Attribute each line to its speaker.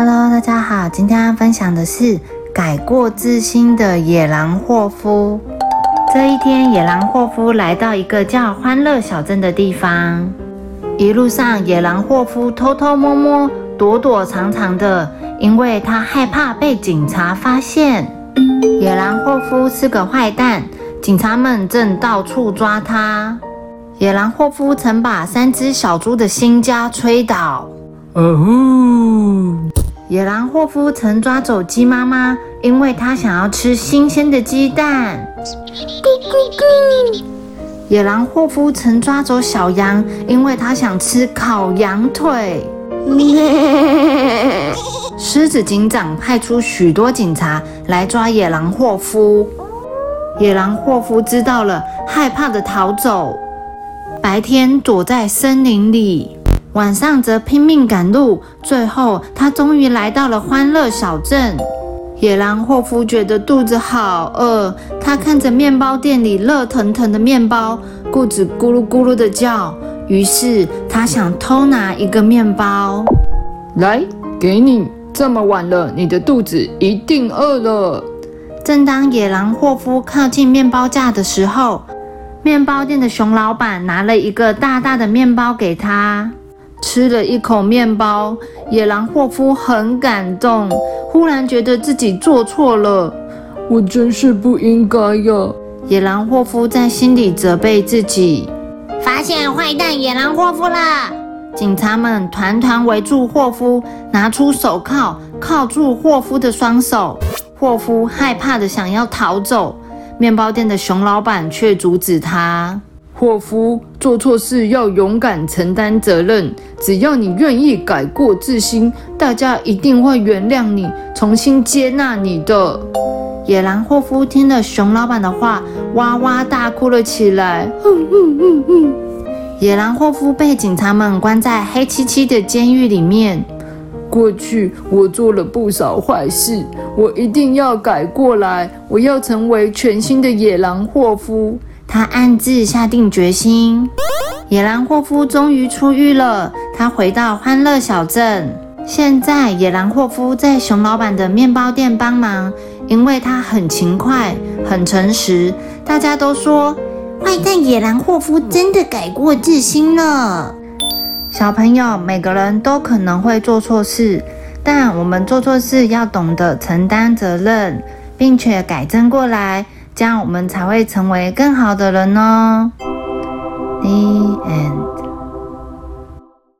Speaker 1: Hello，大家好，今天要分享的是改过自新的野狼霍夫。这一天，野狼霍夫来到一个叫欢乐小镇的地方。一路上，野狼霍夫偷偷摸摸、躲躲藏藏的，因为他害怕被警察发现。野狼霍夫是个坏蛋，警察们正到处抓他。野狼霍夫曾把三只小猪的新家吹倒。哦吼！野狼霍夫曾抓走鸡妈妈，因为他想要吃新鲜的鸡蛋。咕咕咕！野狼霍夫曾抓走小羊，因为他想吃烤羊腿。狮子警长派出许多警察来抓野狼霍夫。野狼霍夫知道了，害怕的逃走。白天躲在森林里，晚上则拼命赶路。最后，他终于来到了欢乐小镇。野狼霍夫觉得肚子好饿，他看着面包店里热腾腾的面包，肚子咕噜咕噜的叫。于是他想偷拿一个面包，
Speaker 2: 来，给你。这么晚了，你的肚子一定饿了。
Speaker 1: 正当野狼霍夫靠近面包架的时候，面包店的熊老板拿了一个大大的面包给他，吃了一口面包。野狼霍夫很感动，忽然觉得自己做错了，
Speaker 2: 我真是不应该呀！
Speaker 1: 野狼霍夫在心里责备自己。发现坏蛋野狼霍夫了！警察们团团围住霍夫，拿出手铐铐住霍夫的双手。霍夫害怕的想要逃走。面包店的熊老板却阻止他。
Speaker 2: 霍夫做错事要勇敢承担责任，只要你愿意改过自新，大家一定会原谅你，重新接纳你的。
Speaker 1: 野狼霍夫听了熊老板的话，哇哇大哭了起来。野狼霍夫被警察们关在黑漆漆的监狱里面。
Speaker 2: 过去我做了不少坏事，我一定要改过来。我要成为全新的野狼霍夫。
Speaker 1: 他暗自下定决心。野狼霍夫终于出狱了，他回到欢乐小镇。现在，野狼霍夫在熊老板的面包店帮忙，因为他很勤快、很诚实。大家都说，坏蛋野狼霍夫真的改过自新了。小朋友，每个人都可能会做错事，但我们做错事要懂得承担责任，并且改正过来，这样我们才会成为更好的人哦。The end.